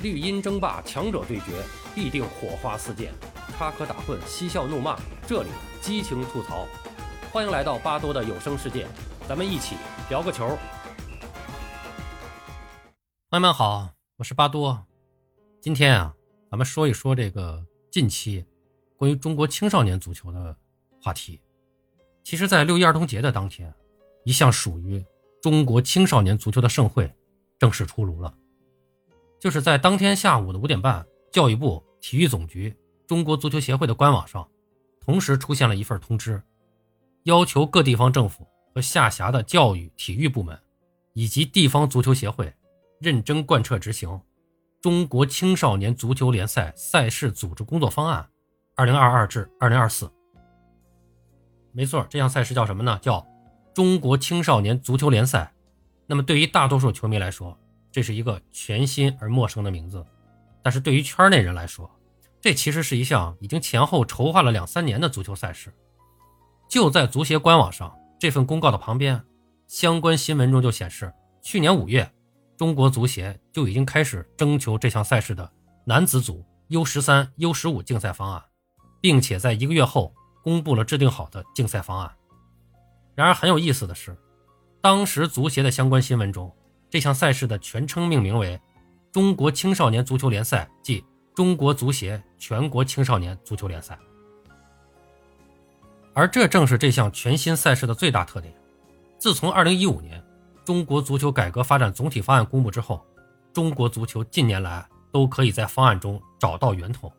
绿茵争霸，强者对决，必定火花四溅，插科打诨，嬉笑怒骂，这里激情吐槽。欢迎来到巴多的有声世界，咱们一起聊个球。朋友们好，我是巴多。今天啊，咱们说一说这个近期关于中国青少年足球的话题。其实，在六一儿童节的当天，一项属于中国青少年足球的盛会正式出炉了。就是在当天下午的五点半，教育部、体育总局、中国足球协会的官网上，同时出现了一份通知，要求各地方政府和下辖的教育、体育部门，以及地方足球协会，认真贯彻执行《中国青少年足球联赛赛事组织工作方案（二零二二至二零二四）》。没错，这项赛事叫什么呢？叫中国青少年足球联赛。那么，对于大多数球迷来说，这是一个全新而陌生的名字，但是对于圈内人来说，这其实是一项已经前后筹划了两三年的足球赛事。就在足协官网上这份公告的旁边，相关新闻中就显示，去年五月，中国足协就已经开始征求这项赛事的男子组 U 十三、U 十五竞赛方案，并且在一个月后公布了制定好的竞赛方案。然而很有意思的是，当时足协的相关新闻中。这项赛事的全称命名为“中国青少年足球联赛”，即中国足协全国青少年足球联赛。而这正是这项全新赛事的最大特点。自从2015年中国足球改革发展总体方案公布之后，中国足球近年来都可以在方案中找到源头，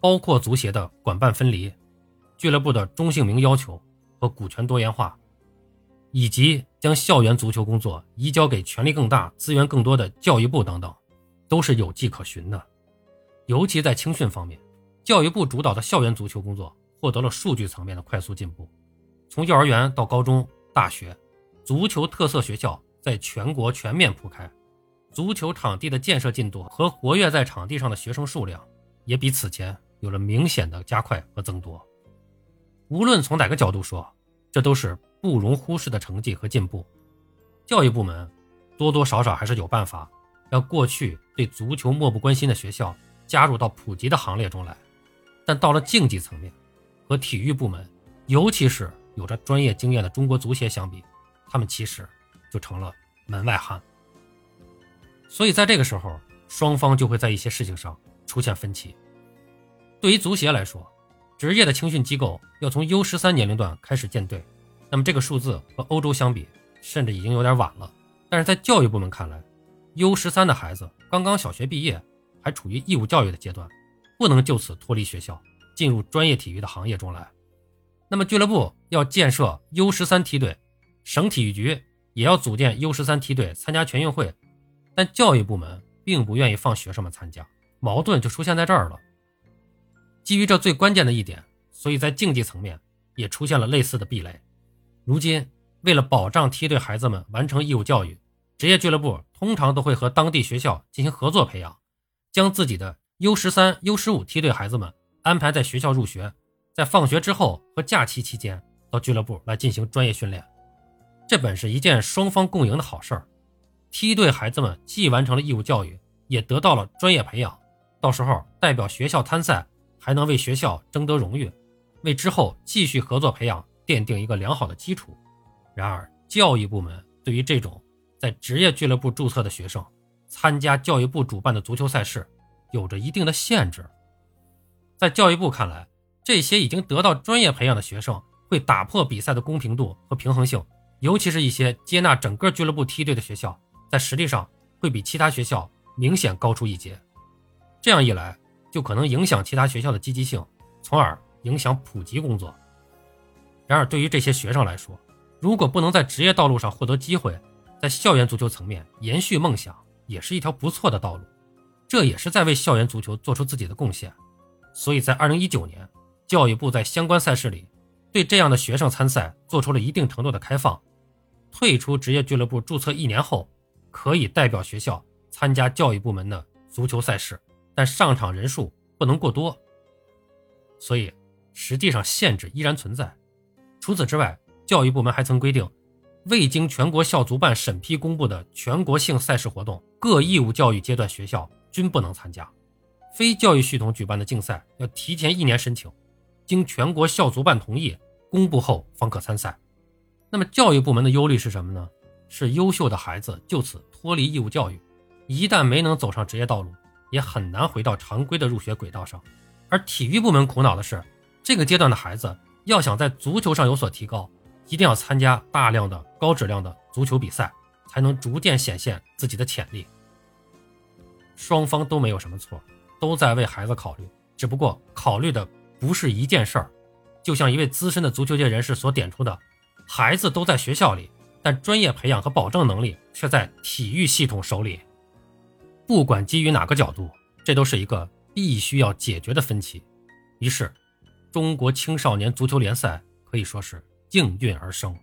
包括足协的管办分离、俱乐部的中性名要求和股权多元化。以及将校园足球工作移交给权力更大、资源更多的教育部等等，都是有迹可循的。尤其在青训方面，教育部主导的校园足球工作获得了数据层面的快速进步。从幼儿园到高中、大学，足球特色学校在全国全面铺开，足球场地的建设进度和活跃在场地上的学生数量也比此前有了明显的加快和增多。无论从哪个角度说，这都是。不容忽视的成绩和进步，教育部门多多少少还是有办法让过去对足球漠不关心的学校加入到普及的行列中来。但到了竞技层面，和体育部门，尤其是有着专业经验的中国足协相比，他们其实就成了门外汉。所以在这个时候，双方就会在一些事情上出现分歧。对于足协来说，职业的青训机构要从 U 十三年龄段开始建队。那么这个数字和欧洲相比，甚至已经有点晚了。但是在教育部门看来，U 十三的孩子刚刚小学毕业，还处于义务教育的阶段，不能就此脱离学校，进入专业体育的行业中来。那么俱乐部要建设 U 十三梯队，省体育局也要组建 U 十三梯队参加全运会，但教育部门并不愿意放学生们参加，矛盾就出现在这儿了。基于这最关键的一点，所以在竞技层面也出现了类似的壁垒。如今，为了保障梯队孩子们完成义务教育，职业俱乐部通常都会和当地学校进行合作培养，将自己的 U 十三、U 十五梯队孩子们安排在学校入学，在放学之后和假期期间到俱乐部来进行专业训练。这本是一件双方共赢的好事儿，梯队孩子们既完成了义务教育，也得到了专业培养，到时候代表学校参赛，还能为学校争得荣誉，为之后继续合作培养。奠定一个良好的基础。然而，教育部门对于这种在职业俱乐部注册的学生参加教育部主办的足球赛事，有着一定的限制。在教育部看来，这些已经得到专业培养的学生会打破比赛的公平度和平衡性，尤其是一些接纳整个俱乐部梯队的学校，在实力上会比其他学校明显高出一截。这样一来，就可能影响其他学校的积极性，从而影响普及工作。然而，对于这些学生来说，如果不能在职业道路上获得机会，在校园足球层面延续梦想，也是一条不错的道路。这也是在为校园足球做出自己的贡献。所以在2019年，教育部在相关赛事里，对这样的学生参赛做出了一定程度的开放。退出职业俱乐部注册一年后，可以代表学校参加教育部门的足球赛事，但上场人数不能过多。所以，实际上限制依然存在。除此之外，教育部门还曾规定，未经全国校足办审批公布的全国性赛事活动，各义务教育阶段学校均不能参加。非教育系统举办的竞赛要提前一年申请，经全国校足办同意公布后方可参赛。那么教育部门的忧虑是什么呢？是优秀的孩子就此脱离义务教育，一旦没能走上职业道路，也很难回到常规的入学轨道上。而体育部门苦恼的是，这个阶段的孩子要想在足球上有所提高。一定要参加大量的高质量的足球比赛，才能逐渐显现自己的潜力。双方都没有什么错，都在为孩子考虑，只不过考虑的不是一件事儿。就像一位资深的足球界人士所点出的，孩子都在学校里，但专业培养和保证能力却在体育系统手里。不管基于哪个角度，这都是一个必须要解决的分歧。于是，中国青少年足球联赛可以说是。应运而生。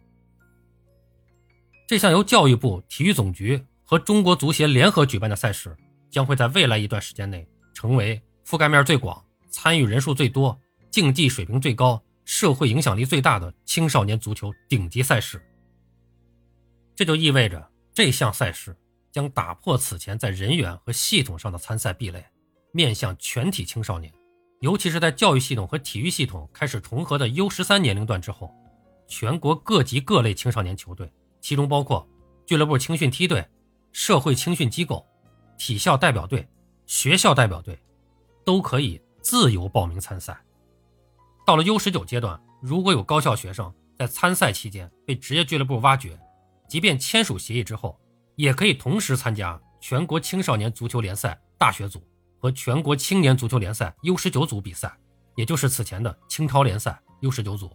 这项由教育部、体育总局和中国足协联合举办的赛事，将会在未来一段时间内成为覆盖面最广、参与人数最多、竞技水平最高、社会影响力最大的青少年足球顶级赛事。这就意味着，这项赛事将打破此前在人员和系统上的参赛壁垒，面向全体青少年，尤其是在教育系统和体育系统开始重合的 U 十三年龄段之后。全国各级各类青少年球队，其中包括俱乐部青训梯队、社会青训机构、体校代表队、学校代表队，都可以自由报名参赛。到了 U 十九阶段，如果有高校学生在参赛期间被职业俱乐部挖掘，即便签署协议之后，也可以同时参加全国青少年足球联赛大学组和全国青年足球联赛 U 十九组比赛，也就是此前的青超联赛 U 十九组。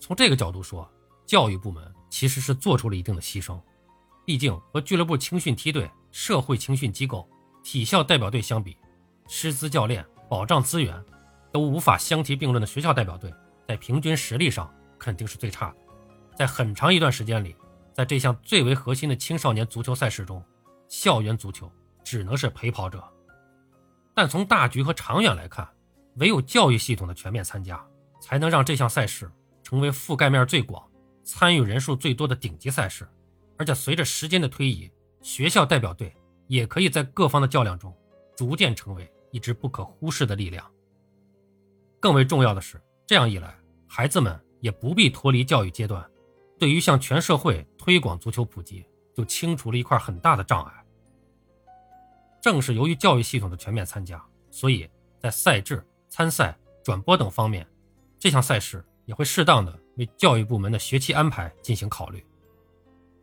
从这个角度说，教育部门其实是做出了一定的牺牲。毕竟和俱乐部青训梯队、社会青训机构、体校代表队相比，师资教练、保障资源都无法相提并论的学校代表队，在平均实力上肯定是最差的。在很长一段时间里，在这项最为核心的青少年足球赛事中，校园足球只能是陪跑者。但从大局和长远来看，唯有教育系统的全面参加，才能让这项赛事。成为覆盖面最广、参与人数最多的顶级赛事，而且随着时间的推移，学校代表队也可以在各方的较量中逐渐成为一支不可忽视的力量。更为重要的是，这样一来，孩子们也不必脱离教育阶段，对于向全社会推广足球普及，就清除了一块很大的障碍。正是由于教育系统的全面参加，所以在赛制、参赛、转播等方面，这项赛事。也会适当的为教育部门的学期安排进行考虑，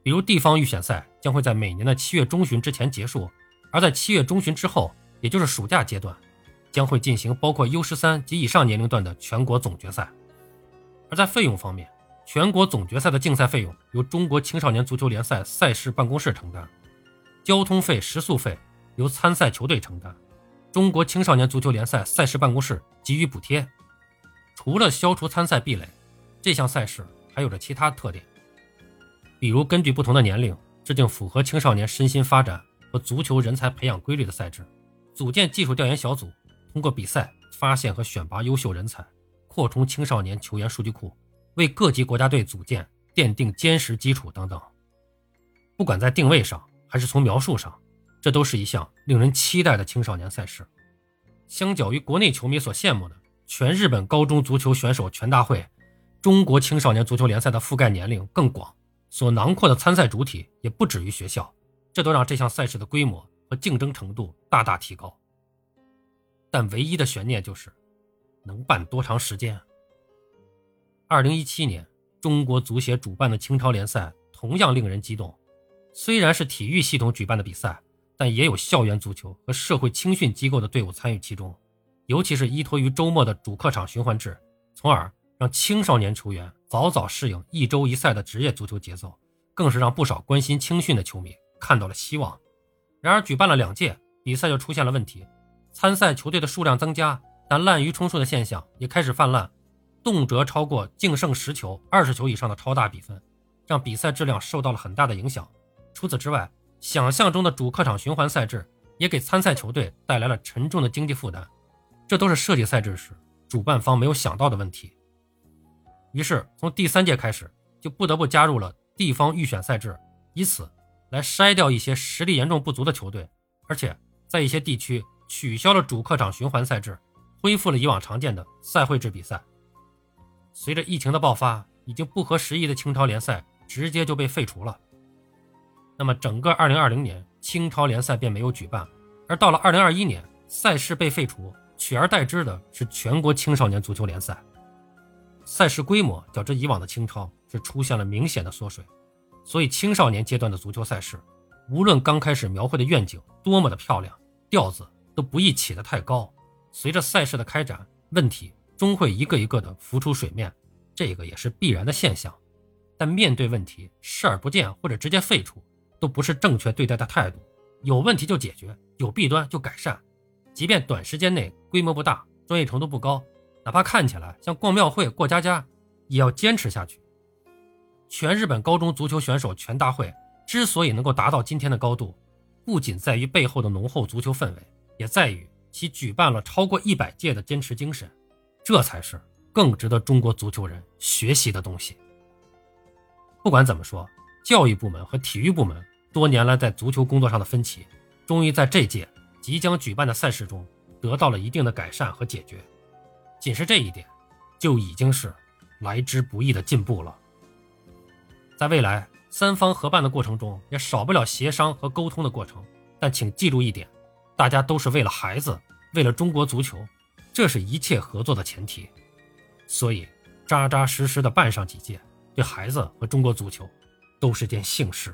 比如地方预选赛将会在每年的七月中旬之前结束，而在七月中旬之后，也就是暑假阶段，将会进行包括 U 十三及以上年龄段的全国总决赛。而在费用方面，全国总决赛的竞赛费用由中国青少年足球联赛赛事办公室承担，交通费、食宿费由参赛球队承担，中国青少年足球联赛赛事办公室给予补贴。除了消除参赛壁垒，这项赛事还有着其他特点，比如根据不同的年龄制定符合青少年身心发展和足球人才培养规律的赛制，组建技术调研小组，通过比赛发现和选拔优秀人才，扩充青少年球员数据库，为各级国家队组建奠定坚实基础等等。不管在定位上还是从描述上，这都是一项令人期待的青少年赛事。相较于国内球迷所羡慕的。全日本高中足球选手全大会，中国青少年足球联赛的覆盖年龄更广，所囊括的参赛主体也不止于学校，这都让这项赛事的规模和竞争程度大大提高。但唯一的悬念就是，能办多长时间？二零一七年，中国足协主办的青超联赛同样令人激动，虽然是体育系统举办的比赛，但也有校园足球和社会青训机构的队伍参与其中。尤其是依托于周末的主客场循环制，从而让青少年球员早早适应一周一赛的职业足球节奏，更是让不少关心青训的球迷看到了希望。然而，举办了两届比赛就出现了问题，参赛球队的数量增加，但滥竽充数的现象也开始泛滥，动辄超过净胜十球、二十球以上的超大比分，让比赛质量受到了很大的影响。除此之外，想象中的主客场循环赛制也给参赛球队带来了沉重的经济负担。这都是设计赛制时主办方没有想到的问题。于是，从第三届开始，就不得不加入了地方预选赛制，以此来筛掉一些实力严重不足的球队，而且在一些地区取消了主客场循环赛制，恢复了以往常见的赛会制比赛。随着疫情的爆发，已经不合时宜的清超联赛直接就被废除了。那么，整个2020年清超联赛便没有举办，而到了2021年，赛事被废除，取而代之的是全国青少年足球联赛。赛事规模较之以往的清超是出现了明显的缩水，所以青少年阶段的足球赛事，无论刚开始描绘的愿景多么的漂亮，调子都不宜起得太高。随着赛事的开展，问题终会一个一个的浮出水面，这个也是必然的现象。但面对问题，视而不见或者直接废除，都不是正确对待的态度。有问题就解决，有弊端就改善，即便短时间内规模不大，专业程度不高。哪怕看起来像逛庙会、过家家，也要坚持下去。全日本高中足球选手全大会之所以能够达到今天的高度，不仅在于背后的浓厚足球氛围，也在于其举办了超过一百届的坚持精神。这才是更值得中国足球人学习的东西。不管怎么说，教育部门和体育部门多年来在足球工作上的分歧，终于在这届即将举办的赛事中得到了一定的改善和解决。仅是这一点，就已经是来之不易的进步了。在未来三方合办的过程中，也少不了协商和沟通的过程。但请记住一点，大家都是为了孩子，为了中国足球，这是一切合作的前提。所以，扎扎实实的办上几届，对孩子和中国足球，都是件幸事。